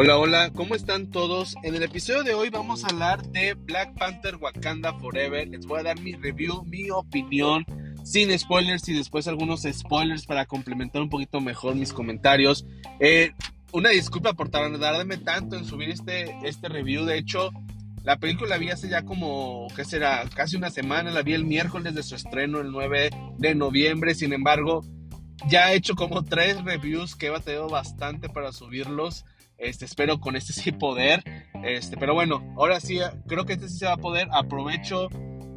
Hola, hola, ¿cómo están todos? En el episodio de hoy vamos a hablar de Black Panther Wakanda Forever. Les voy a dar mi review, mi opinión, sin spoilers y después algunos spoilers para complementar un poquito mejor mis comentarios. Eh, una disculpa por tardarme tanto en subir este, este review. De hecho, la película la vi hace ya como, ¿qué será? Casi una semana. La vi el miércoles de su estreno, el 9 de noviembre. Sin embargo, ya he hecho como tres reviews que he batallado bastante para subirlos. Este, espero con este sí poder. Este, pero bueno, ahora sí, creo que este sí se va a poder. Aprovecho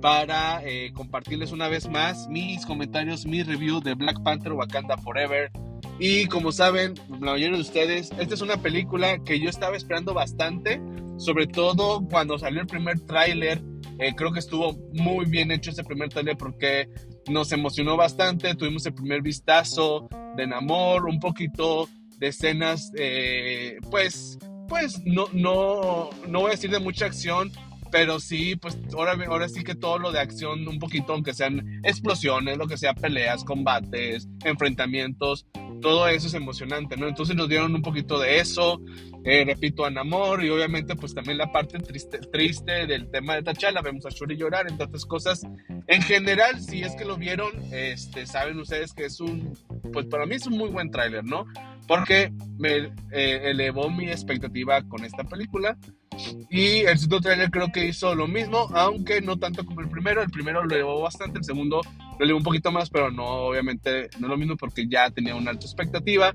para eh, compartirles una vez más mis comentarios, mi review de Black Panther Wakanda Forever. Y como saben, la mayoría de ustedes, esta es una película que yo estaba esperando bastante, sobre todo cuando salió el primer tráiler. Eh, creo que estuvo muy bien hecho ese primer tráiler porque nos emocionó bastante. Tuvimos el primer vistazo de Namor, un poquito de escenas, eh, pues, pues no, no, no voy a decir de mucha acción, pero sí, pues ahora, ahora sí que todo lo de acción, un poquito, aunque sean explosiones, lo que sea, peleas, combates, enfrentamientos, todo eso es emocionante, ¿no? Entonces nos dieron un poquito de eso, eh, repito, a Namor y obviamente pues también la parte triste, triste del tema de T'Challa, vemos a Shuri llorar, entre otras cosas. En general, si es que lo vieron, este, saben ustedes que es un, pues para mí es un muy buen tráiler, ¿no? Porque me eh, elevó mi expectativa con esta película. Y el segundo trailer creo que hizo lo mismo, aunque no tanto como el primero. El primero lo elevó bastante, el segundo lo elevó un poquito más, pero no, obviamente, no lo mismo porque ya tenía una alta expectativa.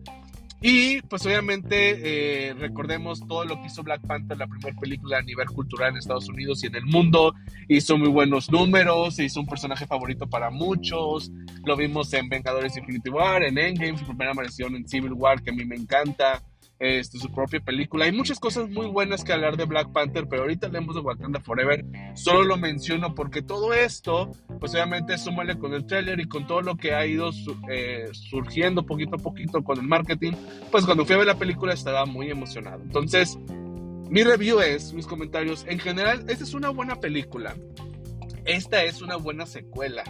Y pues obviamente eh, recordemos todo lo que hizo Black Panther, la primera película a nivel cultural en Estados Unidos y en el mundo. Hizo muy buenos números, hizo un personaje favorito para muchos. Lo vimos en Vengadores Infinity War, en Endgame, su primera aparición en Civil War, que a mí me encanta este, su propia película. Hay muchas cosas muy buenas que hablar de Black Panther, pero ahorita hablemos de Wakanda Forever. Solo lo menciono porque todo esto, pues obviamente súmale con el trailer y con todo lo que ha ido eh, surgiendo poquito a poquito con el marketing. Pues cuando fui a ver la película estaba muy emocionado. Entonces, mi review es, mis comentarios, en general, esta es una buena película. Esta es una buena secuela.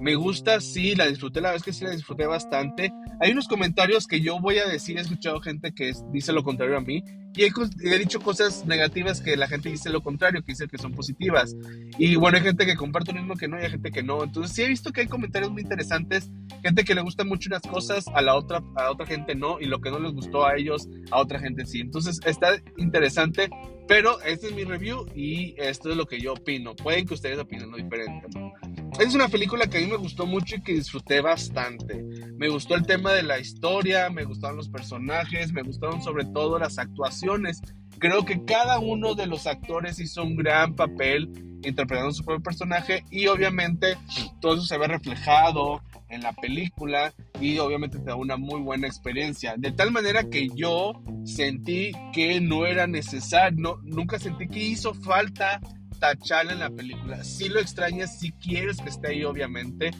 Me gusta, sí, la disfruté, la vez que sí la disfruté bastante. Hay unos comentarios que yo voy a decir, he escuchado gente que dice lo contrario a mí y he, dicho cosas negativas que la gente dice lo contrario, que dice que son positivas. Y bueno, hay gente que comparte lo mismo que no y hay gente que no. Entonces sí he visto que hay comentarios muy interesantes, gente que le gusta mucho unas cosas, a la otra, a otra gente no, y lo que no les gustó a ellos, a otra gente sí. Entonces está interesante, pero este es mi review y esto es lo que yo opino. Pueden que ustedes opinen lo diferente. Es una película que a mí me gustó mucho y que disfruté bastante. Me gustó el tema de la historia, me gustaron los personajes, me gustaron sobre todo las actuaciones. Creo que cada uno de los actores hizo un gran papel interpretando su propio personaje y obviamente todo eso se ve reflejado en la película y obviamente te da una muy buena experiencia. De tal manera que yo sentí que no era necesario, nunca sentí que hizo falta T'Challa en la película. Si lo extrañas, si quieres que esté ahí, obviamente.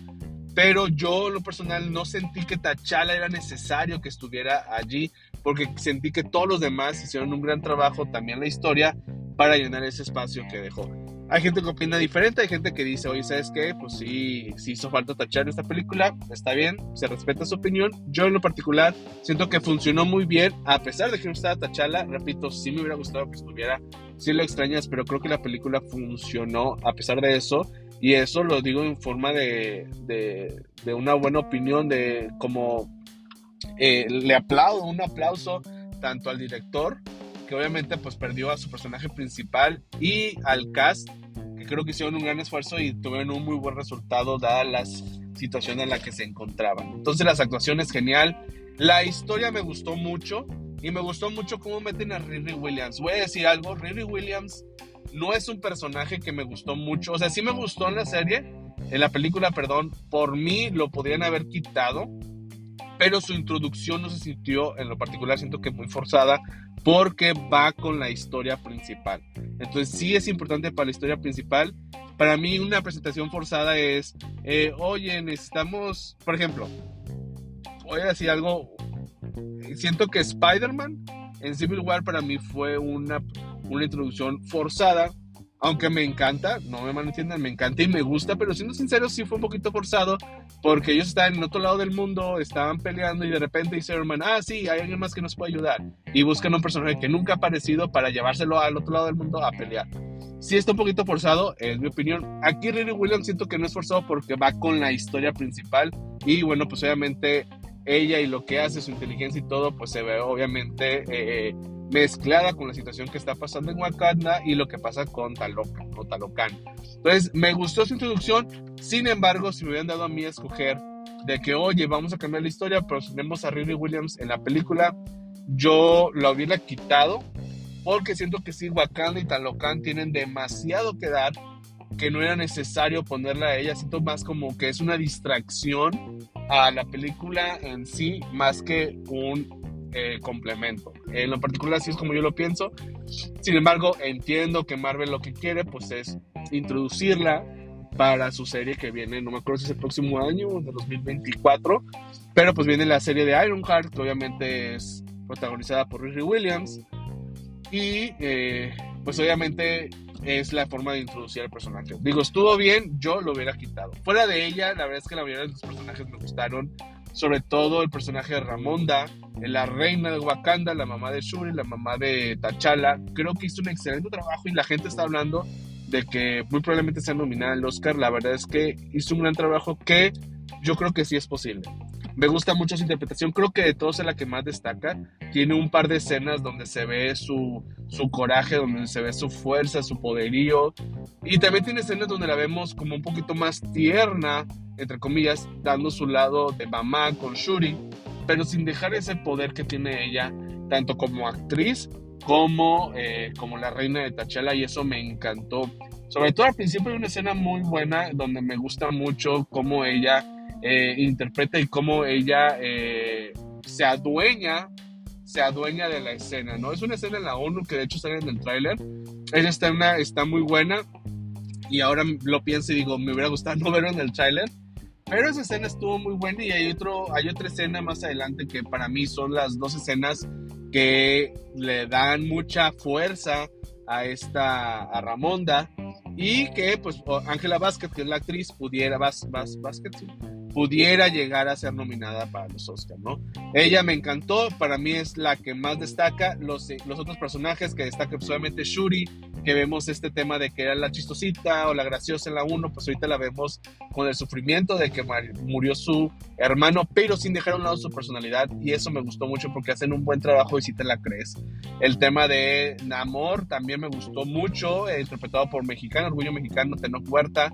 Pero yo, lo personal, no sentí que T'Challa era necesario que estuviera allí, porque sentí que todos los demás hicieron un gran trabajo, también la historia, para llenar ese espacio que dejó. Hay gente que opina diferente, hay gente que dice, oye, ¿sabes qué? Pues sí, sí hizo falta tachar esta película, está bien, se respeta su opinión. Yo en lo particular siento que funcionó muy bien, a pesar de que no estaba Tachala, repito, sí me hubiera gustado que estuviera, sí lo extrañas, pero creo que la película funcionó a pesar de eso. Y eso lo digo en forma de, de, una buena opinión, de como eh, le aplaudo, un aplauso tanto al director que obviamente pues perdió a su personaje principal y al cast, que creo que hicieron un gran esfuerzo y tuvieron un muy buen resultado dada la situación en la que se encontraban. Entonces las actuaciones genial, la historia me gustó mucho y me gustó mucho cómo meten a Riri Williams. Voy a decir algo, Riri Williams no es un personaje que me gustó mucho, o sea, sí me gustó en la serie, en la película, perdón, por mí lo podrían haber quitado, pero su introducción no se sintió, en lo particular siento que muy forzada, porque va con la historia principal. Entonces sí es importante para la historia principal. Para mí una presentación forzada es, eh, oye, necesitamos, por ejemplo, voy a decir algo, siento que Spider-Man en Civil War para mí fue una, una introducción forzada aunque me encanta, no me malentiendan, me encanta y me gusta, pero siendo sincero, sí fue un poquito forzado, porque ellos estaban en otro lado del mundo, estaban peleando y de repente dice Herman, ah, sí, hay alguien más que nos puede ayudar. Y buscan un personaje que nunca ha aparecido para llevárselo al otro lado del mundo a pelear. Sí está un poquito forzado, es mi opinión. Aquí Riri Williams siento que no es forzado porque va con la historia principal y bueno, pues obviamente ella y lo que hace, su inteligencia y todo, pues se ve obviamente... Eh, mezclada con la situación que está pasando en Wakanda y lo que pasa con Talocan. Entonces, me gustó su introducción, sin embargo, si me hubieran dado a mí a escoger de que, oye, vamos a cambiar la historia, pero tenemos a Riri Williams en la película, yo lo hubiera quitado, porque siento que sí, Wakanda y Talocan tienen demasiado que dar, que no era necesario ponerla a ella, siento más como que es una distracción a la película en sí, más que un eh, complemento. En lo particular, así es como yo lo pienso. Sin embargo, entiendo que Marvel lo que quiere, pues es introducirla para su serie que viene, no me acuerdo si es el próximo año, de 2024, pero pues viene la serie de Ironheart, que obviamente es protagonizada por Riri Williams, y eh, pues obviamente es la forma de introducir al personaje. Digo, estuvo bien, yo lo hubiera quitado. Fuera de ella, la verdad es que la mayoría de los personajes me gustaron sobre todo el personaje de Ramonda, la reina de Wakanda, la mamá de Shuri, la mamá de T'Challa. Creo que hizo un excelente trabajo y la gente está hablando de que muy probablemente sea nominada al Oscar. La verdad es que hizo un gran trabajo que yo creo que sí es posible. Me gusta mucho su interpretación, creo que de todos es la que más destaca. Tiene un par de escenas donde se ve su, su coraje, donde se ve su fuerza, su poderío. Y también tiene escenas donde la vemos como un poquito más tierna, entre comillas, dando su lado de mamá con Shuri, pero sin dejar ese poder que tiene ella, tanto como actriz como, eh, como la reina de T'Challa, y eso me encantó. Sobre todo al principio hay una escena muy buena donde me gusta mucho cómo ella eh, interpreta y cómo ella eh, se adueña se adueña de la escena, ¿no? Es una escena en la ONU que de hecho sale en el tráiler. Esa está, está muy buena y ahora lo pienso y digo, me hubiera gustado no verlo en el tráiler pero esa escena estuvo muy buena y hay, otro, hay otra escena más adelante que para mí son las dos escenas que le dan mucha fuerza a esta a Ramonda y que pues Ángela Vázquez que es la actriz pudiera Vázquez, Vázquez pudiera llegar a ser nominada para los Oscars, ¿no? Ella me encantó, para mí es la que más destaca. Los, los otros personajes que destacan, pues obviamente Shuri, que vemos este tema de que era la chistosita o la graciosa en la 1, pues ahorita la vemos con el sufrimiento de que murió su hermano, pero sin dejar a un lado su personalidad, y eso me gustó mucho porque hacen un buen trabajo y si te la crees. El tema de Namor también me gustó mucho, eh, interpretado por mexicano, Orgullo Mexicano, Tenoch Huerta.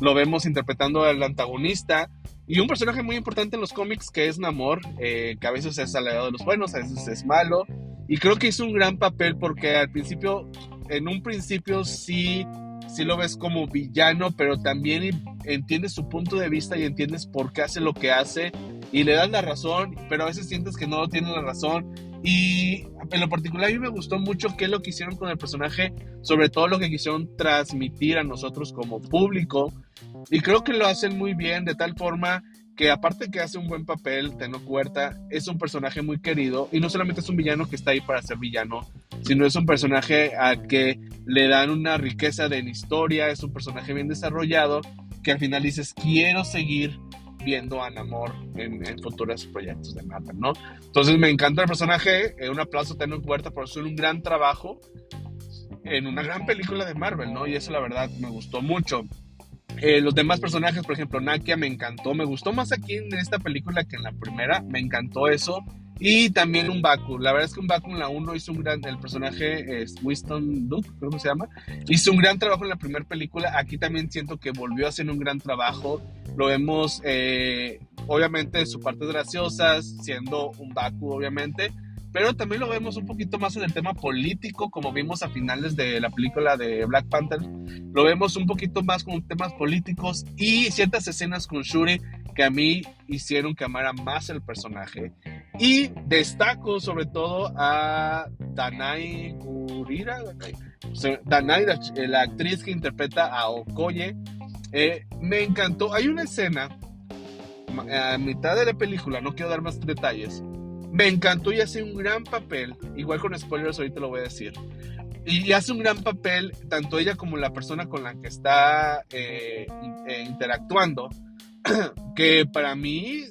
Lo vemos interpretando al antagonista y un personaje muy importante en los cómics que es Namor, eh, que a veces es aliado de los buenos, a veces es malo. Y creo que hizo un gran papel porque al principio, en un principio sí, sí lo ves como villano, pero también entiendes su punto de vista y entiendes por qué hace lo que hace y le das la razón, pero a veces sientes que no tiene la razón. Y en lo particular a mí me gustó mucho qué lo que hicieron con el personaje, sobre todo lo que quisieron transmitir a nosotros como público. Y creo que lo hacen muy bien, de tal forma que aparte que hace un buen papel, Teno Huerta es un personaje muy querido. Y no solamente es un villano que está ahí para ser villano, sino es un personaje al que le dan una riqueza de historia, es un personaje bien desarrollado que al final dices, quiero seguir viendo a Namor en, en futuros proyectos de Marvel, ¿no? Entonces me encanta el personaje, eh, un aplauso a Teno Huerta por hacer un gran trabajo en una gran película de Marvel, ¿no? Y eso la verdad me gustó mucho. Eh, los demás personajes, por ejemplo, Nakia me encantó, me gustó más aquí en esta película que en la primera, me encantó eso. Y también un Baku, la verdad es que un Baku en la 1 hizo un gran, el personaje es Winston Duke, creo que se llama, hizo un gran trabajo en la primera película, aquí también siento que volvió a hacer un gran trabajo, lo vemos eh, obviamente su parte graciosas, siendo un Baku obviamente, pero también lo vemos un poquito más en el tema político, como vimos a finales de la película de Black Panther. Lo vemos un poquito más con temas políticos y ciertas escenas con Shuri que a mí hicieron que amara más el personaje. Y destaco sobre todo a Danai Gurira, Danai, la, actriz que interpreta a Okoye. Eh, me encantó. Hay una escena a mitad de la película, no quiero dar más detalles, me encantó y hace un gran papel, igual con spoilers ahorita lo voy a decir, y hace un gran papel, tanto ella como la persona con la que está eh, eh, interactuando, que para mí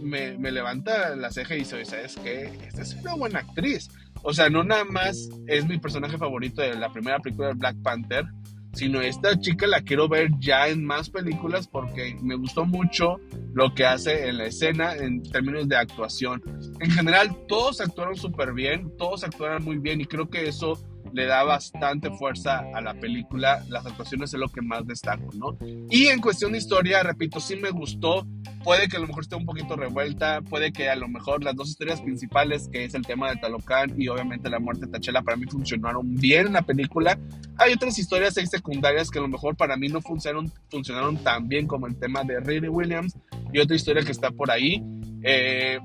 me, levanta la ceja y dice, ¿sabes qué? Es una buena actriz. O sea, no nada más es mi personaje favorito de la primera película de Black Panther, sino esta chica la quiero ver ya en más películas porque me gustó mucho lo que hace en la escena en términos de actuación. En general, todos actuaron súper bien, todos actuaron muy bien y creo que eso le da bastante fuerza a la película. Las actuaciones es lo que más destaco, ¿no? Y en cuestión de historia, repito, sí me gustó. Puede que a lo mejor esté un poquito revuelta, puede que a lo mejor las dos historias principales, que es el tema de Talocan y obviamente la muerte de Tachela, para mí funcionaron bien en la película. Hay otras historias secundarias que a lo mejor para mí no funcionaron, funcionaron tan bien como el tema de Riri Williams y otra historia que está por ahí. Eh,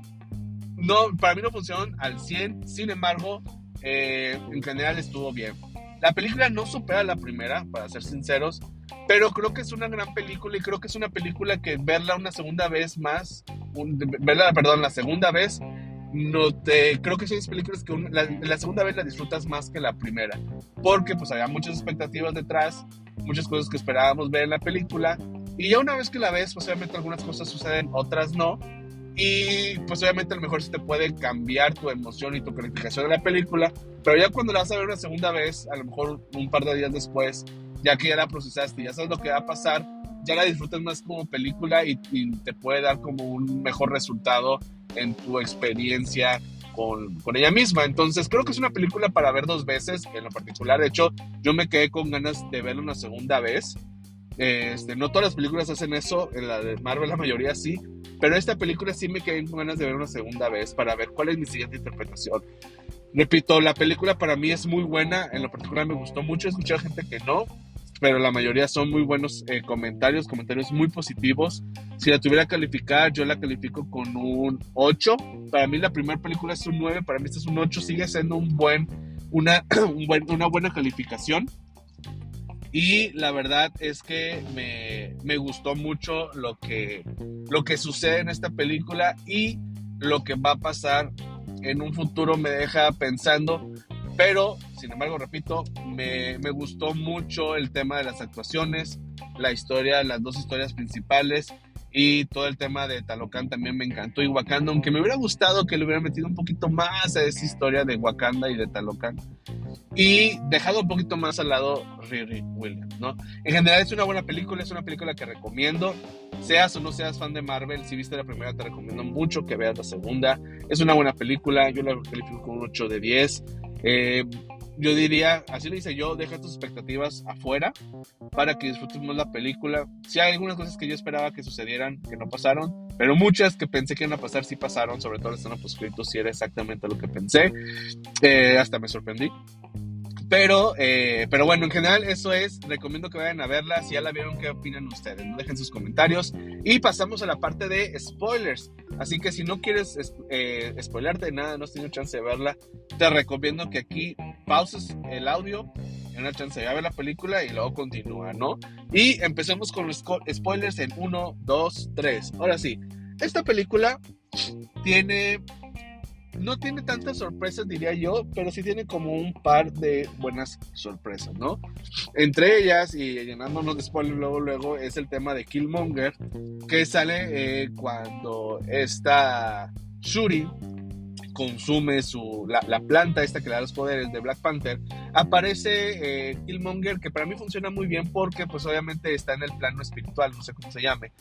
no, para mí no funcionaron al 100, sin embargo, eh, en general estuvo bien. La película no supera la primera, para ser sinceros, pero creo que es una gran película y creo que es una película que verla una segunda vez más, verla, perdón, la segunda vez, no te, creo que son películas que la, segunda vez la disfrutas más que la primera, porque pues había muchas expectativas detrás, muchas cosas que esperábamos ver en la película, y ya una vez que la ves, pues obviamente algunas cosas suceden, otras no, y pues obviamente a lo mejor sí te puede cambiar tu emoción y tu calificación de la película, pero ya cuando la vas a ver una segunda vez, a lo mejor un par de días después, ya que ya la procesaste y ya sabes lo que va a pasar, ya la disfrutas más como película y, te puede dar como un mejor resultado en tu experiencia con, con, ella misma. Entonces creo que es una película para ver dos veces, en lo particular. De hecho, yo me quedé con ganas de verla una segunda vez. Este, no todas las películas hacen eso, en la de Marvel la mayoría sí, pero esta película sí me quedé con ganas de ver una segunda vez para ver cuál es mi siguiente interpretación. Repito, la película para mí es muy buena, en lo particular me gustó mucho, escuché a gente que no, pero la mayoría son muy buenos eh, comentarios, comentarios muy positivos. Si la tuviera que calificar, yo la califico con un 8. Para mí la primera película es un 9, para mí esta es un 8, sigue siendo un buen, una, un buen, una buena calificación. Y la verdad es que me, me, gustó mucho lo que, lo que sucede en esta película y lo que va a pasar en un futuro me deja pensando. Pero, sin embargo, repito, me, me gustó mucho el tema de las actuaciones, la historia, las dos historias principales y todo el tema de Talocan también me encantó. Y Wakanda, aunque me hubiera gustado que le hubiera metido un poquito más a esa historia de Wakanda y de Talocan. Y dejado un poquito más al lado Riri Williams, ¿no? En general es una buena película, es una película que recomiendo. Seas o no seas fan de Marvel, si viste la primera te recomiendo mucho que veas la segunda. Es una buena película, yo la califico con un 8 de 10. Eh, yo diría, así le hice yo, deja tus expectativas afuera para que disfrutemos la película. Si hay algunas cosas que yo esperaba que sucedieran, que no pasaron, pero muchas que pensé que iban a pasar sí pasaron, sobre todo la escena poscrito, si era exactamente lo que pensé. Eh, hasta me sorprendí. Pero, eh, pero bueno, en general eso es, recomiendo que vayan a verla, si ya la vieron, ¿qué opinan ustedes? Dejen sus comentarios y pasamos a la parte de spoilers. Así que si no quieres eh, spoilarte nada, no has tenido chance de verla, te recomiendo que aquí pauses el audio, en una chance de ver la película y luego continúa, ¿no? Y empecemos con los spoilers en 1, 2, 3. Ahora sí, esta película tiene no tiene tantas sorpresas, diría yo, pero sí tiene como un par de buenas sorpresas, ¿no? Entre ellas, y llenándonos de spoiler luego, luego, es el tema de Killmonger, que sale eh, cuando esta Shuri consume su, la, planta esta que le da los poderes de Black Panther, aparece eh, Killmonger, que para mí funciona muy bien porque pues obviamente está en el plano espiritual, no sé cómo se llame,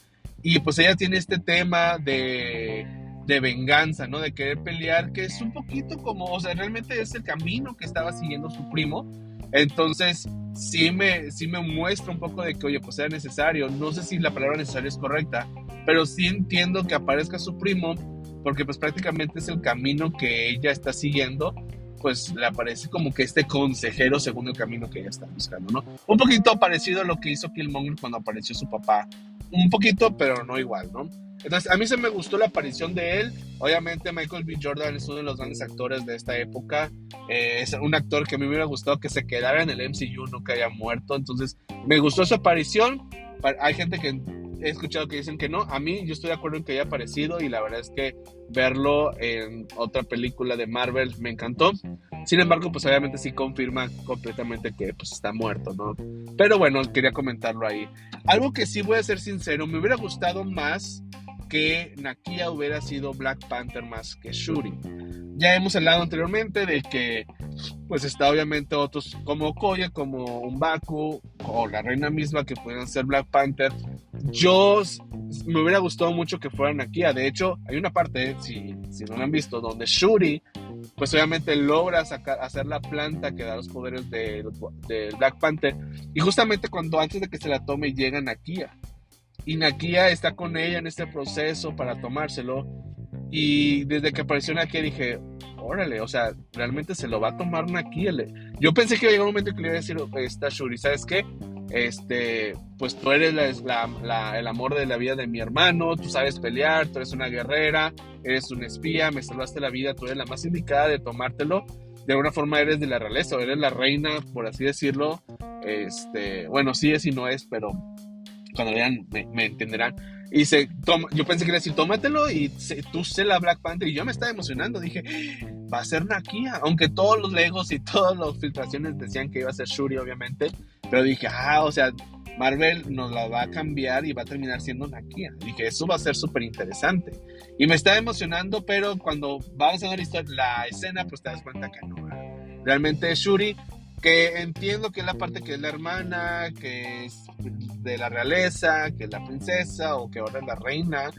y pues ella tiene este tema de de venganza, ¿no? De querer pelear, que es un poquito como, o sea, realmente es el camino que estaba siguiendo su primo. Entonces, sí me, sí me muestra un poco de que, oye, pues era necesario. No sé si la palabra necesario es correcta, pero sí entiendo que aparezca su primo, porque pues prácticamente es el camino que ella está siguiendo pues le aparece como que este consejero según el camino que ella está buscando, ¿no? Un poquito parecido a lo que hizo Killmonger cuando apareció su papá. Un poquito, pero no igual, ¿no? Entonces, a mí se me gustó la aparición de él. Obviamente, Michael B. Jordan es uno de los grandes actores de esta época. Eh, es un actor que a mí me hubiera gustado que se quedara en el MCU, no que haya muerto. Entonces, me gustó su aparición. Hay gente que he escuchado que dicen que no. A mí yo estoy de acuerdo en que haya aparecido y la verdad es que verlo en otra película de Marvel me encantó. Sin embargo, pues obviamente sí confirma completamente que pues está muerto, ¿no? Pero bueno, quería comentarlo ahí. Algo que sí voy a ser sincero, me hubiera gustado más que Nakia hubiera sido Black Panther más que Shuri. Ya hemos hablado anteriormente de que pues está obviamente otros como Koya, como Umbaku o la reina misma que pudieran ser Black Panther. Yo me hubiera gustado mucho que fueran Nakia. De hecho, hay una parte, si, si no lo han visto, donde Shuri pues obviamente logra sacar, hacer la planta que da los poderes de, Black Panther. Y justamente cuando antes de que se la tome llega Nakia. Y Nakia está con ella en este proceso para tomárselo. Y desde que apareció Nakia dije, órale, o sea, realmente se lo va a tomar Nakia. Yo pensé que llegar un momento que le iba a decir, esta Shuri, ¿sabes qué? Este, pues tú eres la, el amor de la vida de mi hermano, tú sabes pelear, tú eres una guerrera, eres un espía, me salvaste la vida, tú eres la más indicada de tomártelo. De alguna forma eres de la realeza, o eres la reina, por así decirlo. Este, bueno, sí es y no es, pero cuando vean me, entenderán. Y se toma, yo pensé que era decir, tómatelo y tú sé la Black Panther. Y yo me estaba emocionando. Dije, va a ser Nakia. Aunque todos los legos y todas las filtraciones decían que iba a ser Shuri, obviamente. Pero dije, ah, o sea, Marvel nos la va a cambiar y va a terminar siendo Nakia. Dije, eso va a ser súper interesante. Y me estaba emocionando, pero cuando vamos a ver la escena, pues te das cuenta que no. Realmente Shuri que entiendo que es la parte que es la hermana, que es de la realeza, que es la princesa o que ahora es la reina.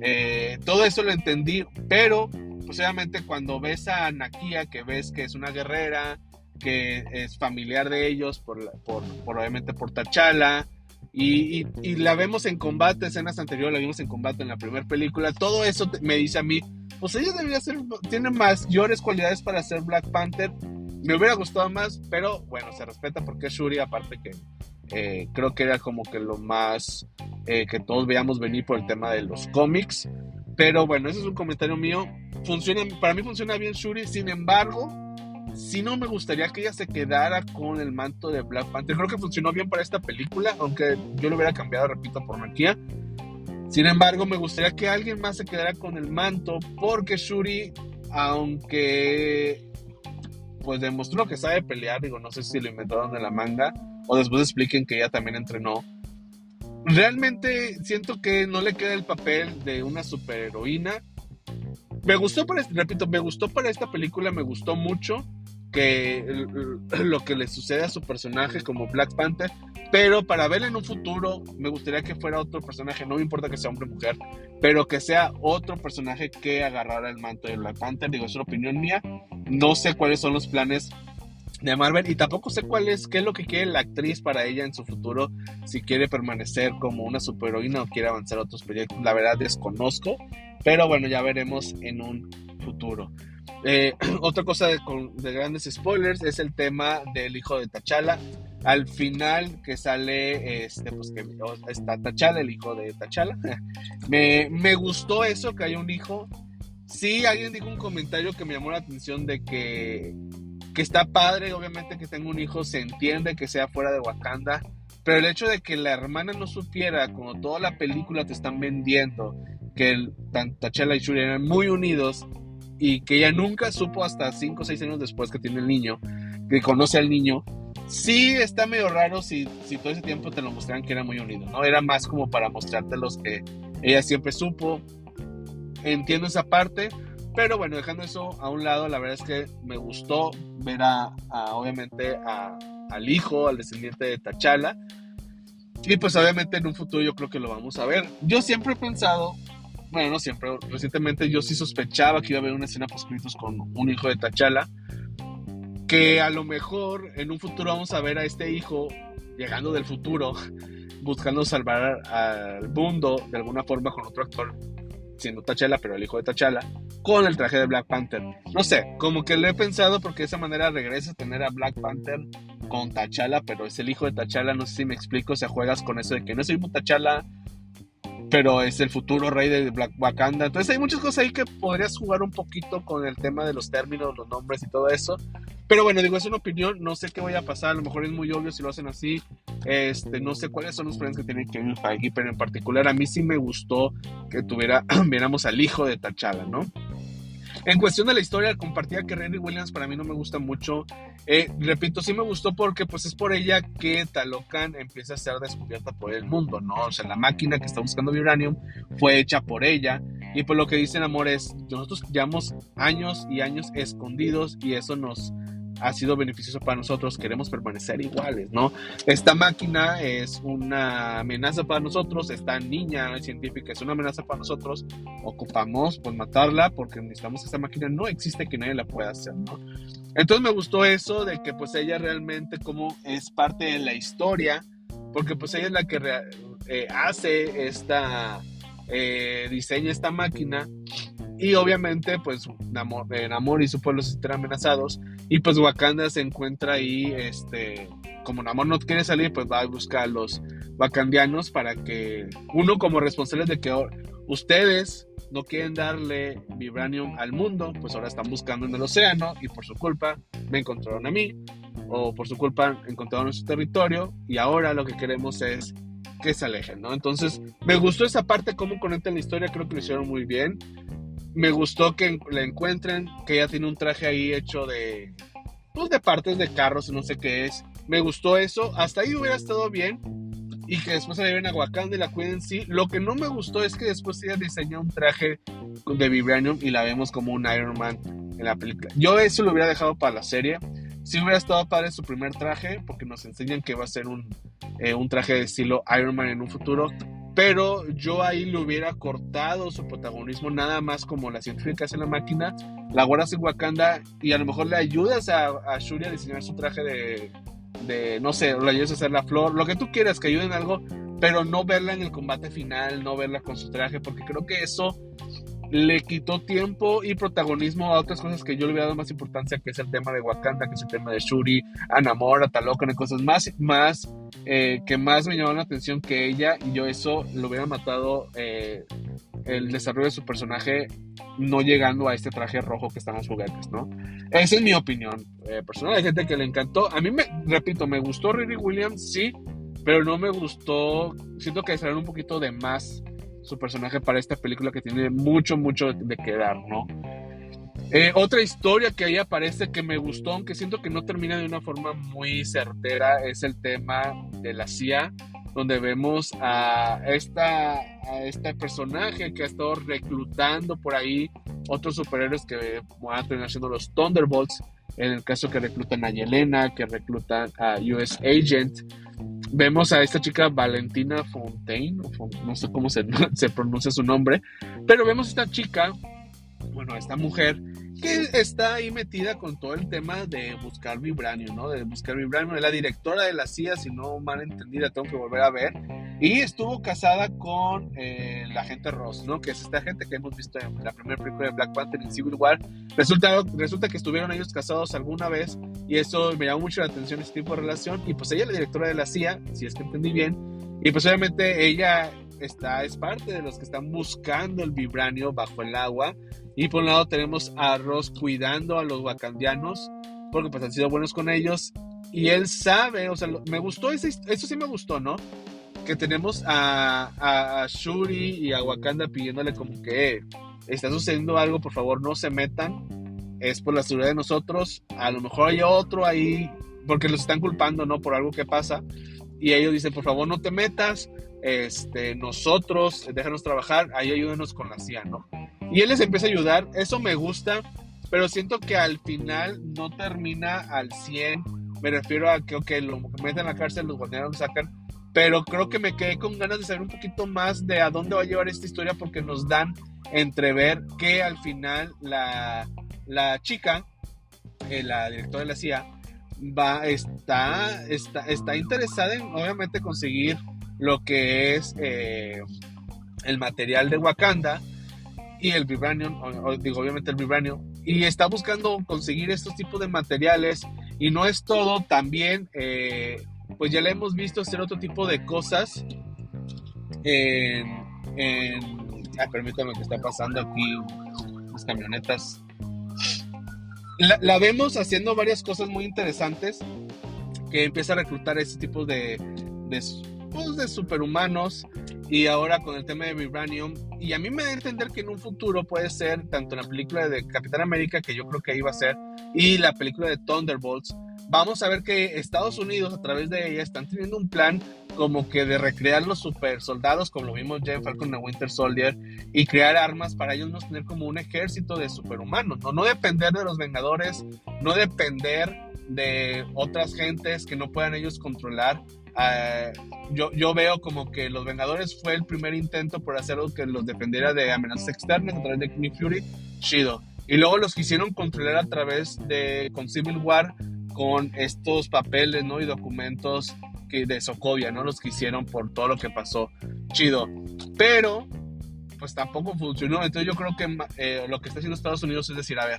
Eh, todo eso lo entendí, pero pues obviamente cuando ves a Nakia, que ves que es una guerrera, que es familiar de ellos, por, por, obviamente por T'Challa, y, y, la vemos en combate, escenas anteriores la vimos en combate en la primera película, todo eso me dice a mí, pues ella debería ser, tiene mayores cualidades para ser Black Panther, me hubiera gustado más, pero bueno, se respeta porque es Shuri, aparte que eh, creo que era como que lo más eh, que todos veíamos venir por el tema de los cómics. Pero bueno, ese es un comentario mío. Funciona, para mí funciona bien Shuri, sin embargo, si no me gustaría que ella se quedara con el manto de Black Panther. Creo que funcionó bien para esta película, aunque yo lo hubiera cambiado, repito, por Nakia. Sin embargo, me gustaría que alguien más se quedara con el manto, porque Shuri, aunque pues demostró que sabe pelear, digo, no sé si lo inventaron de la manga o después expliquen que ella también entrenó. Realmente siento que no le queda el papel de una superheroína. Me gustó para, repito, me gustó para esta película, me gustó mucho que lo que le sucede a su personaje como Black Panther, pero para verla en un futuro me gustaría que fuera otro personaje, no me importa que sea hombre o mujer, pero que sea otro personaje que agarrara el manto de Black Panther, digo, es una opinión mía, no sé cuáles son los planes de Marvel y tampoco sé cuál es, qué es lo que quiere la actriz para ella en su futuro, si quiere permanecer como una superheroína o quiere avanzar a otros proyectos, la verdad desconozco, pero bueno, ya veremos en un futuro. Eh, otra cosa de, de, grandes spoilers es el tema del hijo de T'Challa. Al final que sale, este, pues que está T'Challa, el hijo de T'Challa. me, me gustó eso, que hay un hijo. Sí, alguien dijo un comentario que me llamó la atención de que, que está padre, obviamente que tenga un hijo, se entiende que sea fuera de Wakanda, pero el hecho de que la hermana no supiera, como toda la película te están vendiendo, que el, T'Challa y Shuri eran muy unidos, y que ella nunca supo hasta 5 o 6 años después que tiene el niño, que conoce al niño, sí está medio raro si, si todo ese tiempo te lo mostraran que era muy unido, ¿no? Era más como para mostrarte los que ella siempre supo. Entiendo esa parte, pero bueno, dejando eso a un lado, la verdad es que me gustó ver a, obviamente, al hijo, al descendiente de Tachala. Y pues obviamente en un futuro yo creo que lo vamos a ver. Yo siempre he pensado bueno, no siempre, recientemente yo sí sospechaba que iba a haber una escena post con un hijo de Tachala, que a lo mejor en un futuro vamos a ver a este hijo llegando del futuro, buscando salvar al mundo de alguna forma con otro actor, siendo Tachala, pero el hijo de Tachala, con el traje de Black Panther. No sé, como que lo he pensado porque de esa manera regresa a tener a Black Panther con Tachala, pero es el hijo de Tachala, no sé si me explico, o sea, juegas con eso de que no mismo Tachala pero es el futuro rey de Black Wakanda. Entonces hay muchas cosas ahí que podrías jugar un poquito con el tema de los términos, los nombres y todo eso. Pero bueno, digo, es una opinión, no sé qué vaya a pasar, a lo mejor es muy obvio si lo hacen así. Este, no sé cuáles son los planes que tiene Kevin Feige, pero en particular a mí sí me gustó que tuviera, viéramos al hijo de T'Challa, ¿no? En cuestión de la historia, compartía que Renny Williams para mí no me gusta mucho. Eh, repito, sí me gustó porque pues es por ella que Talocan empieza a ser descubierta por el mundo, ¿no? O sea, la máquina que está buscando Vibranium fue hecha por ella. Y por lo que dicen amor es, nosotros llevamos años y años escondidos y eso nos ha sido beneficioso para nosotros, queremos permanecer iguales, ¿no? Esta máquina es una amenaza para nosotros, esta niña científica es una amenaza para nosotros, ocupamos pues matarla porque necesitamos que esta máquina no existe que nadie la pueda hacer, ¿no? Entonces me gustó eso de que pues ella realmente como es parte de la historia, porque pues ella es la que eh, hace esta, eh, diseña esta máquina y obviamente, pues Namor, Namor y su pueblo se están amenazados. Y pues Wakanda se encuentra ahí, este, como Namor no quiere salir, pues va a buscar a los wakandianos para que, uno como responsables de que ustedes no quieren darle vibranium al mundo, pues ahora están buscando en el océano y por su culpa me encontraron a mí, o por su culpa encontraron nuestro territorio y ahora lo que queremos es que se alejen, ¿no? Entonces, me gustó esa parte, cómo conectan la historia, creo que lo hicieron muy bien me gustó que la encuentren, que ella tiene un traje ahí hecho de, pues de partes de carros, no sé qué es. Me gustó eso, hasta ahí hubiera estado bien. Y que después se la lleven a Wakanda y la cuiden sí. Lo que no me gustó es que después ella diseñó un traje de Vibranium y la vemos como un Iron Man en la película. Yo eso lo hubiera dejado para la serie. Si hubiera estado padre su primer traje, porque nos enseñan que va a ser un, eh, un traje de estilo Iron Man en un futuro pero yo ahí le hubiera cortado su protagonismo nada más como la científica hace la máquina, la guardas en Wakanda y a lo mejor le ayudas a, Shuri a diseñar su traje de, de, no sé, le ayudas a hacer la flor, lo que tú quieras, que ayuden algo, pero no verla en el combate final, no verla con su traje, porque creo que eso le quitó tiempo y protagonismo a otras cosas que yo le hubiera dado más importancia, que es el tema de Wakanda, que es el tema de Shuri, Anamor, Atalocan y cosas más, más eh, que más me llamaron la atención que ella, y yo eso lo hubiera matado eh, el desarrollo de su personaje no llegando a este traje rojo que están los juguetes, ¿no? Esa es mi opinión eh, personal. Hay gente que le encantó. A mí, me, repito, me gustó Riri Williams, sí, pero no me gustó. Siento que salió un poquito de más su personaje para esta película que tiene mucho, mucho de qué dar, ¿no? Eh, otra historia que ahí aparece que me gustó, aunque siento que no termina de una forma muy certera, es el tema de la CIA, donde vemos a, esta, a este personaje que ha estado reclutando por ahí otros superhéroes que van a terminar siendo los Thunderbolts, en el caso que reclutan a Yelena, que reclutan a US Agent, vemos a esta chica Valentina Fontaine, no sé cómo se, se, pronuncia su nombre, pero vemos a esta chica, bueno, esta mujer que está ahí metida con todo el tema de buscar vibranio, ¿no? De buscar vibranio. Es la directora de la CIA, si no mal entendida, tengo que volver a ver. Y estuvo casada con eh, la agente Ross, ¿no? Que es esta gente que hemos visto en la primera película de Black Panther en Civil War. Resulta, resulta que estuvieron ellos casados alguna vez y eso me llamó mucho la atención, este tipo de relación. Y pues ella es la directora de la CIA, si es que entendí bien. Y pues obviamente ella está, es parte de los que están buscando el vibranio bajo el agua y por un lado tenemos a Ross cuidando a los wakandianos, porque pues han sido buenos con ellos. Y él sabe, o sea, me gustó, ese, eso sí me gustó, ¿no? Que tenemos a, a, Shuri y a Wakanda pidiéndole como que está sucediendo algo, por favor no se metan. Es por la seguridad de nosotros. A lo mejor hay otro ahí, porque los están culpando, ¿no? Por algo que pasa. Y ellos dicen, por favor no te metas. Este, nosotros, déjanos trabajar, ahí ayúdenos con la CIA, ¿no? Y él les empieza a ayudar, eso me gusta, pero siento que al final no termina al 100. Me refiero a que, lo meten en la cárcel, los guardianes lo sacan, pero creo que me quedé con ganas de saber un poquito más de a dónde va a llevar esta historia porque nos dan entrever que al final la, la chica, eh, la directora de la CIA, va, está, está, está interesada en obviamente conseguir lo que es eh, el material de Wakanda y el vibranium, digo obviamente el vibranium, y está buscando conseguir estos tipos de materiales y no es todo, también pues ya le hemos visto hacer otro tipo de cosas en. Ah, permítame que está pasando aquí las camionetas. La, vemos haciendo varias cosas muy interesantes que empieza a reclutar ese tipo de, pues, de superhumanos y ahora con el tema de Vibranium. Y a mí me da a entender que en un futuro puede ser tanto la película de Capitán América, que yo creo que va a ser, y la película de Thunderbolts, vamos a ver que Estados Unidos a través de ella están teniendo un plan como que de recrear los super soldados, como lo vimos ya en Falcon and Winter Soldier, y crear armas para ellos no tener como un ejército de superhumanos, ¿no? no depender de los Vengadores, no depender de otras gentes que no puedan ellos controlar. Uh, yo, yo veo como que los Vengadores fue el primer intento por hacer algo que los defendiera de amenazas externas a través de King Fury, chido. Y luego los quisieron controlar a través de con Civil War con estos papeles ¿no? y documentos que de Sokovia, ¿no? Los que hicieron por todo lo que pasó. Chido. Pero, pues tampoco funcionó. Entonces yo creo que eh, lo que está haciendo Estados Unidos es decir, a ver,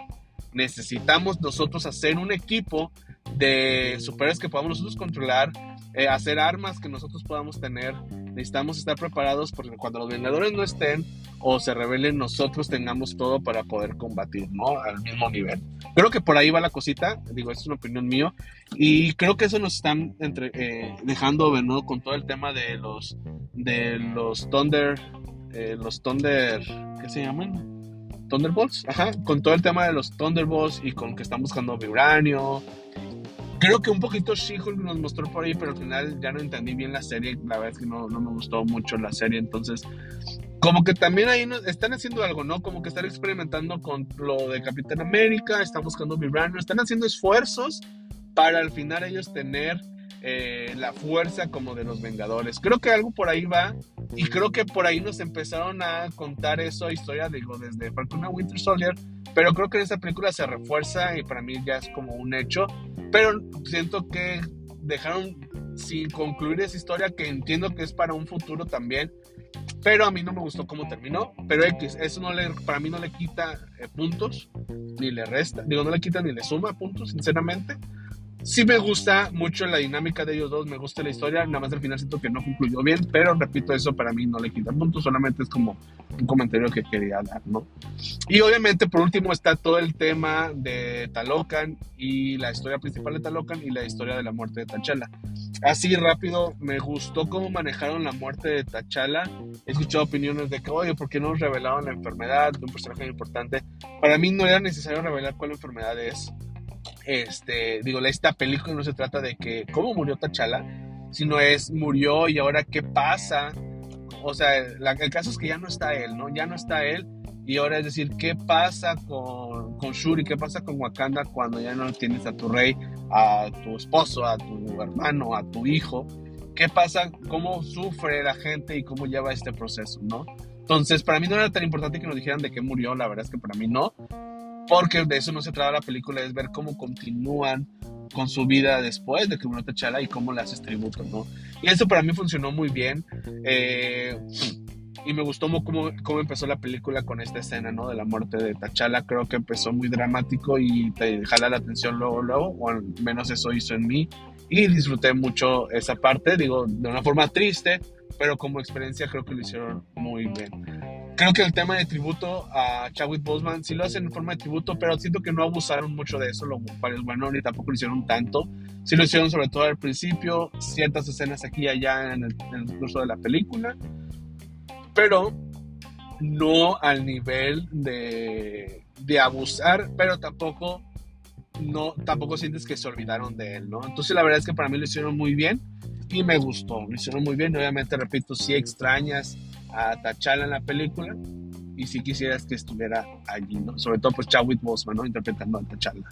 necesitamos nosotros hacer un equipo de superhéroes que podamos nosotros controlar, eh, hacer armas que nosotros podamos tener. Necesitamos estar preparados porque cuando los Vengadores no estén o se rebelen, nosotros tengamos todo para poder combatir, ¿no? Al mismo nivel. Creo que por ahí va la cosita, digo, es una opinión mío, y creo que eso nos están entre, eh, dejando ¿no? Con todo el tema de los, de los Thunder, eh, los Thunder, ¿qué se llaman? Thunderbolts, ajá, con todo el tema de los Thunderbolts y con que están buscando Vibranio, Creo que un poquito She-Hulk nos mostró por ahí, pero al final ya no entendí bien la serie. La verdad es que no, no me gustó mucho la serie. Entonces, como que también ahí están haciendo algo, ¿no? Como que están experimentando con lo de Capitán América, están buscando Vibranium, están haciendo esfuerzos para al final ellos tener eh, la fuerza como de los Vengadores. Creo que algo por ahí va y creo que por ahí nos empezaron a contar eso, historia, digo, desde Falcon Winter Soldier, pero creo que en esta película se refuerza y para mí ya es como un hecho, pero siento que dejaron sin concluir esa historia que entiendo que es para un futuro también, pero a mí no me gustó cómo terminó, pero X, eso no le, para mí no le quita eh, puntos, ni le resta, digo, no le quita ni le suma puntos, sinceramente, Sí me gusta mucho la dinámica de ellos dos, me gusta la historia, nada más al final siento que no concluyó bien, pero repito, eso para mí no le quita puntos, solamente es como un comentario que quería dar, ¿no? Y obviamente por último está todo el tema de Talocan y la historia principal de Talocan y la historia de la muerte de T'Challa. Así rápido, me gustó cómo manejaron la muerte de T'Challa. He escuchado opiniones de que, oye, ¿por qué no revelaron la enfermedad de un personaje importante? Para mí no era necesario revelar cuál enfermedad es este, digo, esta película no se trata de que cómo murió Tachala, sino es murió y ahora qué pasa. O sea, el caso es que ya no está él, ¿no? Ya no está él. Y ahora es decir, ¿qué pasa con, con Shuri? ¿Qué pasa con Wakanda cuando ya no tienes a tu rey, a tu esposo, a tu hermano, a tu hijo? ¿Qué pasa? ¿Cómo sufre la gente y cómo lleva este proceso, no? Entonces, para mí no era tan importante que nos dijeran de qué murió, la verdad es que para mí no porque de eso no se trata la película, es ver cómo continúan con su vida después de que murió T'Challa y cómo le haces ¿no? Y eso para mí funcionó muy bien. Eh, y me gustó cómo, cómo, empezó la película con esta escena, ¿no? De la muerte de T'Challa. Creo que empezó muy dramático y te jala la atención luego, luego, o al menos eso hizo en mí. Y disfruté mucho esa parte, digo, de una forma triste, pero como experiencia creo que lo hicieron muy bien. Creo que el tema de tributo a Chadwick Boseman sí lo hacen en forma de tributo, pero siento que no abusaron mucho de eso, lo cual es bueno, ni tampoco lo hicieron tanto. Sí lo hicieron sobre todo al principio, ciertas escenas aquí y allá en el, curso de la película, pero no al nivel de, de abusar, pero tampoco no tampoco sientes que se olvidaron de él, ¿no? Entonces la verdad es que para mí lo hicieron muy bien y me gustó, lo hicieron muy bien. Obviamente, repito, sí extrañas a T'Challa en la película y si quisieras que estuviera allí, ¿no? Sobre todo pues Chadwick Boseman, ¿no? Interpretando a T'Challa.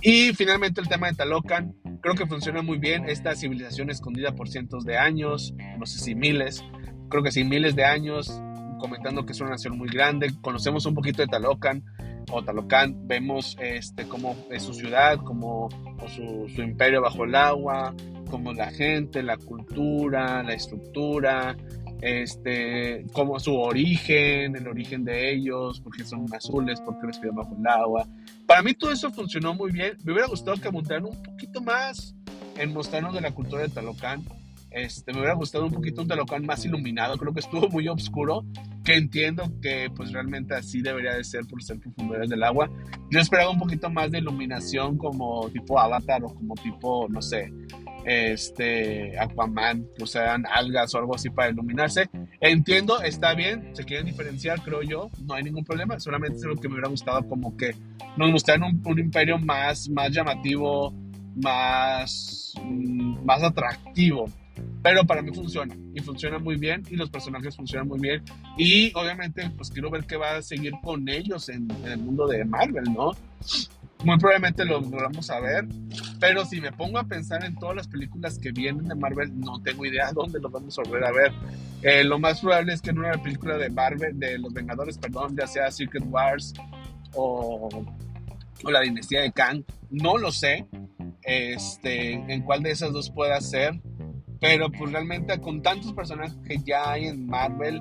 Y finalmente el tema de Talocan, creo que funciona muy bien, esta civilización escondida por cientos de años, no sé si miles, creo que sí, miles de años, comentando que es una nación muy grande, conocemos un poquito de Talocan, o Talocan, vemos este, cómo es su ciudad, como su, su imperio bajo el agua, como la gente, la cultura, la estructura, este, como su origen, el origen de ellos, porque son azules, porque respiran bajo el agua. Para mí todo eso funcionó muy bien. Me hubiera gustado que montaran un poquito más en mostrarnos de la cultura de Talocán. Este, me hubiera gustado un poquito un Talocan más iluminado, creo que estuvo muy oscuro, que entiendo que pues realmente así debería de ser por ser profundidades del agua. Yo esperaba un poquito más de iluminación como tipo Avatar o como tipo, no sé, este Aquaman, o sean algas o algo así para iluminarse. Entiendo, está bien, se quieren diferenciar, creo yo, no hay ningún problema, solamente es lo que me hubiera gustado como que nos mostraran un, un imperio más, más llamativo, más, mm, más atractivo pero para mí funciona y funciona muy bien y los personajes funcionan muy bien y obviamente pues quiero ver qué va a seguir con ellos en, el mundo de Marvel, ¿no? Muy probablemente lo vamos a ver, pero si me pongo a pensar en todas las películas que vienen de Marvel, no tengo idea dónde los vamos a volver a ver. Eh, lo más probable es que en una película de Marvel, de los Vengadores, perdón, ya sea Secret Wars o, o la dinastía de Kang, no lo sé, este, en cuál de esas dos pueda ser pero pues realmente con tantos personajes que ya hay en Marvel,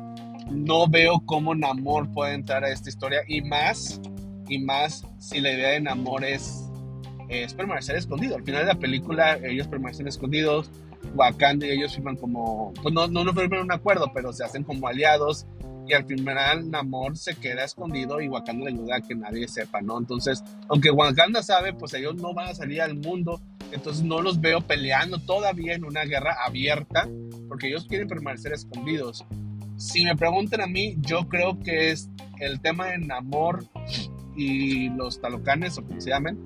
no veo cómo Namor puede entrar a esta historia. Y más, y más si la idea de Namor es, es permanecer escondido. Al final de la película ellos permanecen escondidos. Wakanda y ellos firman como, pues no, no, no firman un acuerdo, pero se hacen como aliados y al final Namor se queda escondido y Wakanda le ayuda a que nadie sepa, ¿no? Entonces, aunque Wakanda sabe, pues ellos no van a salir al mundo entonces no los veo peleando todavía en una guerra abierta porque ellos quieren permanecer escondidos. Si me preguntan a mí, yo creo que es el tema de Namor y los talocanes o como se llamen,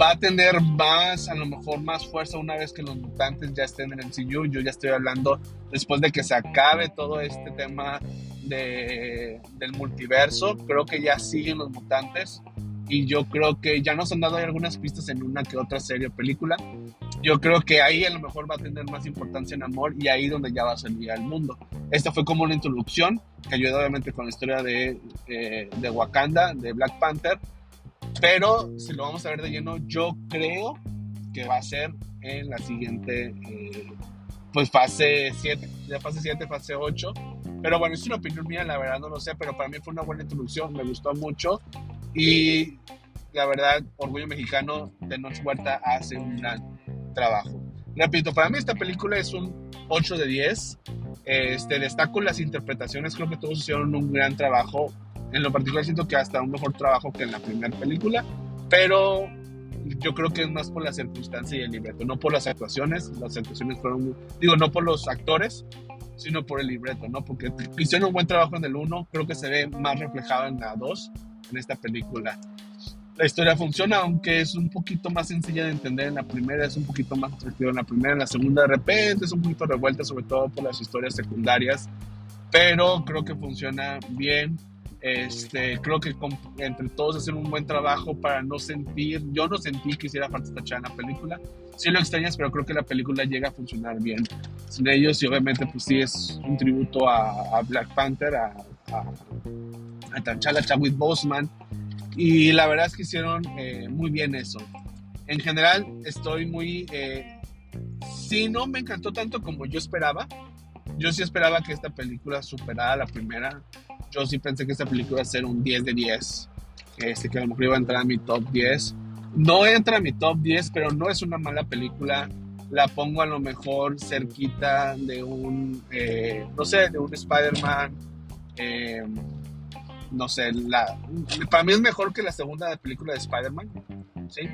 va a tener más, a lo mejor más fuerza una vez que los mutantes ya estén en el MCU. Yo ya estoy hablando después de que se acabe todo este tema de, del multiverso. Creo que ya siguen los mutantes y yo creo que ya nos han dado algunas pistas en una que otra serie o película. Yo creo que ahí a lo mejor va a tener más importancia en amor y ahí donde ya va a salir al mundo. Esta fue como una introducción que ayuda obviamente con la historia de, eh, de Wakanda, de Black Panther, pero si lo vamos a ver de lleno, yo creo que va a ser en la siguiente eh, pues fase 7, ya fase 7, fase 8. Pero bueno, es una opinión mía, la verdad no lo sé, pero para mí fue una buena introducción, me gustó mucho y la verdad, Orgullo Mexicano, de Noche Huerta hace un gran trabajo. Repito, para mí esta película es un 8 de 10. Este, destaco las interpretaciones, creo que todos hicieron un gran trabajo. En lo particular siento que hasta un mejor trabajo que en la primera película, pero yo creo que es más por la circunstancia y el libreto, no por las actuaciones. Las actuaciones fueron, digo, no por los actores, sino por el libreto, ¿no? Porque hicieron un buen trabajo en el 1, creo que se ve más reflejado en la 2 en esta película. La historia funciona, aunque es un poquito más sencilla de entender en la primera, es un poquito más atractiva en la primera, en la segunda de repente es un poquito revuelta, sobre todo por las historias secundarias, pero creo que funciona bien. Este, creo que entre todos hacen un buen trabajo para no sentir, yo no sentí que hiciera falta esta en la película. Sí lo extrañas, pero creo que la película llega a funcionar bien sin ellos y obviamente pues sí es un tributo a, Black Panther, a, a T'Challa, Chadwick Boseman, y la verdad es que hicieron eh, muy bien eso. En general, estoy muy... Eh, sí, no me encantó tanto como yo esperaba. Yo sí esperaba que esta película superara la primera. Yo sí pensé que esta película iba a ser un 10 de 10. Este, que a lo mejor iba a entrar a mi top 10. No entra a mi top 10, pero no es una mala película. La pongo a lo mejor cerquita de un, eh, no sé, de un Spider-Man. Eh, no sé, la, para mí es mejor que la segunda película de Spider-Man, ¿sí?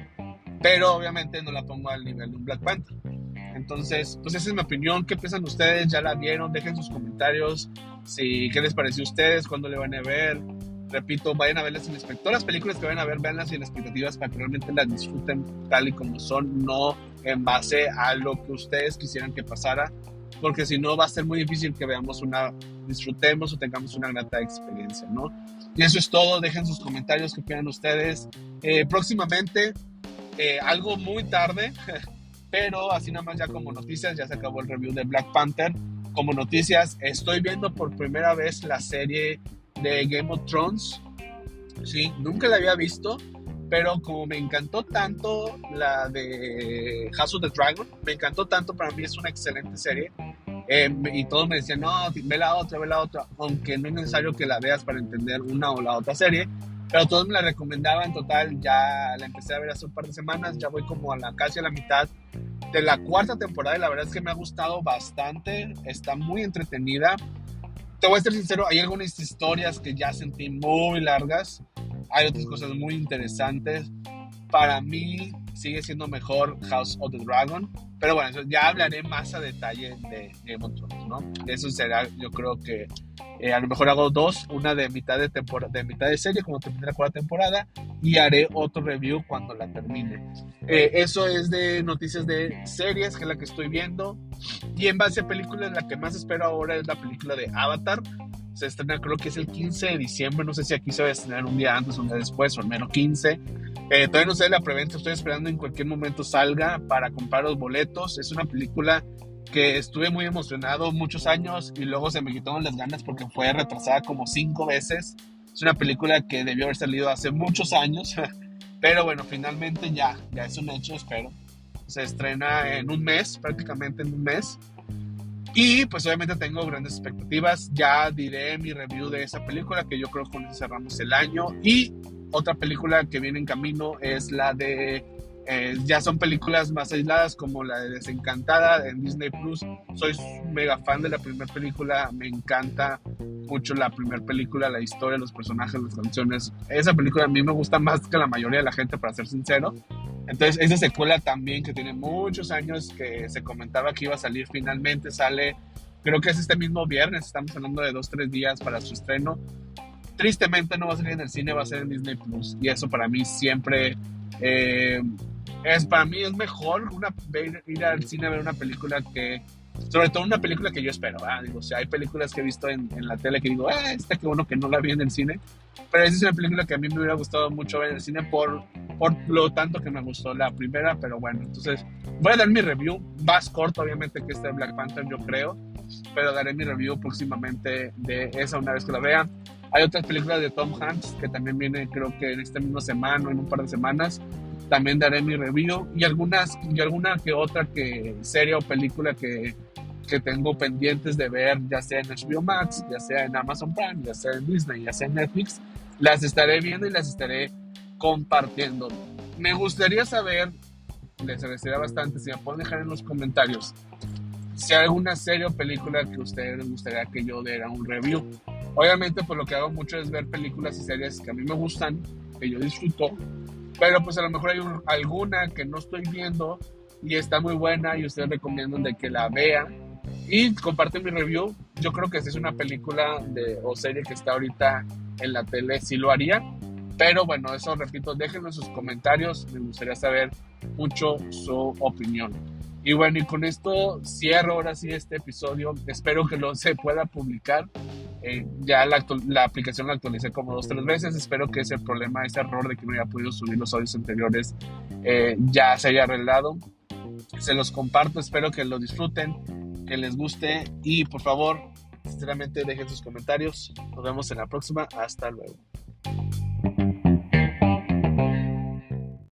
Pero obviamente no la pongo al nivel de un Black Panther. Entonces, pues esa es mi opinión. ¿Qué piensan ustedes? ¿Ya la vieron? Dejen sus comentarios. Si, ¿Qué les pareció a ustedes? ¿Cuándo le van a ver? Repito, vayan a verlas sin expectativas. Las películas que vayan a ver, veanlas sin expectativas para que realmente las disfruten tal y como son, no en base a lo que ustedes quisieran que pasara porque si no va a ser muy difícil que veamos una, disfrutemos o tengamos una grata experiencia, ¿no? Y eso es todo, dejen sus comentarios, que opinan ustedes. Eh, próximamente, eh, algo muy tarde, pero así nada más ya como noticias, ya se acabó el review de Black Panther. Como noticias, estoy viendo por primera vez la serie de Game of Thrones. Sí, nunca la había visto pero como me encantó tanto la de House of the Dragon, me encantó tanto, para mí es una excelente serie. Eh, y todos me decían, no, ve la otra, ve la otra, aunque no es necesario que la veas para entender una o la otra serie. Pero todos me la recomendaban, total, ya la empecé a ver hace un par de semanas, ya voy como a la casi a la mitad. de la cuarta temporada y la verdad es que me ha gustado bastante, está muy entretenida. Te voy a ser sincero, hay algunas historias que ya sentí muy largas, hay otras cosas muy interesantes. Para mí sigue siendo mejor House of the Dragon, pero bueno, ya hablaré más a detalle de Game of Thrones, ¿no? Eso será, yo creo que eh, a lo mejor hago dos, una de mitad de, temporada, de mitad de serie, cuando termine la cuarta temporada, y haré otro review cuando la termine. Eh, eso es de noticias de series, que es la que estoy viendo. Y en base a películas, la que más espero ahora es la película de Avatar. Se estrena, creo que es el 15 de diciembre. No sé si aquí se va a estrenar un día antes un día después, o al menos 15. Eh, todavía no sé la preventa, estoy esperando en cualquier momento salga para comprar los boletos. Es una película que estuve muy emocionado muchos años y luego se me quitaron las ganas porque fue retrasada como cinco veces. Es una película que debió haber salido hace muchos años, pero bueno, finalmente ya, ya es un hecho, espero. Se estrena en un mes, prácticamente en un mes. Y pues obviamente tengo grandes expectativas. Ya diré mi review de esa película, que yo creo que con eso cerramos el año. Y otra película que viene en camino es la de eh, ya son películas más aisladas como la de Desencantada en Disney Plus. Soy mega fan de la primera película, me encanta mucho la primera película, la historia, los personajes, las canciones. Esa película a mí me gusta más que la mayoría de la gente, para ser sincero. Entonces, esa secuela también que tiene muchos años que se comentaba que iba a salir, finalmente sale. Creo que es este mismo viernes, estamos hablando de dos, tres días para su estreno. Tristemente no va a salir en el cine, va a ser en Disney Plus. Y eso para mí siempre eh, es, para mí es mejor una, ir al cine a ver una película que, sobre todo una película que yo espero, Digo, o sea, hay películas que he visto en, en la tele que digo, eh, esta que bueno que no la vi en el cine, pero esa es una película que a mí me hubiera gustado mucho ver en el cine por, por lo tanto que me gustó la primera, pero bueno, entonces voy a dar mi review, más corto obviamente que este Black Panther yo creo, pero daré mi review próximamente de esa una vez que la vea. Hay otras películas de Tom Hanks que también vienen creo que en esta misma semana o en un par de semanas también daré mi review y algunas y alguna que otra que serie o película que, que tengo pendientes de ver, ya sea en HBO Max, ya sea en Amazon Prime, ya sea en Disney, ya sea en Netflix, las estaré viendo y las estaré compartiendo. Me gustaría saber, les agradecería bastante si me pueden dejar en los comentarios si hay alguna serie o película que a ustedes les gustaría que yo diera un review. Obviamente, pues lo que hago mucho es ver películas y series que a mí me gustan, que yo disfruto, pero pues a lo mejor hay alguna que no estoy viendo y está muy buena y ustedes recomiendan de que la vea y comparten mi review. Yo creo que si es una película de, o serie que está ahorita en la tele, sí lo haría. Pero bueno, eso repito, déjenme sus comentarios, me gustaría saber mucho su opinión. Y bueno, y con esto cierro ahora sí este episodio. Espero que lo se pueda publicar. Eh, ya la, la, aplicación la actualicé como dos tres veces. Espero que ese problema, ese error de que no haya podido subir los audios anteriores eh, ya se haya arreglado. Se los comparto. Espero que lo disfruten, que les guste y por favor, sinceramente dejen sus comentarios. Nos vemos en la próxima. Hasta luego.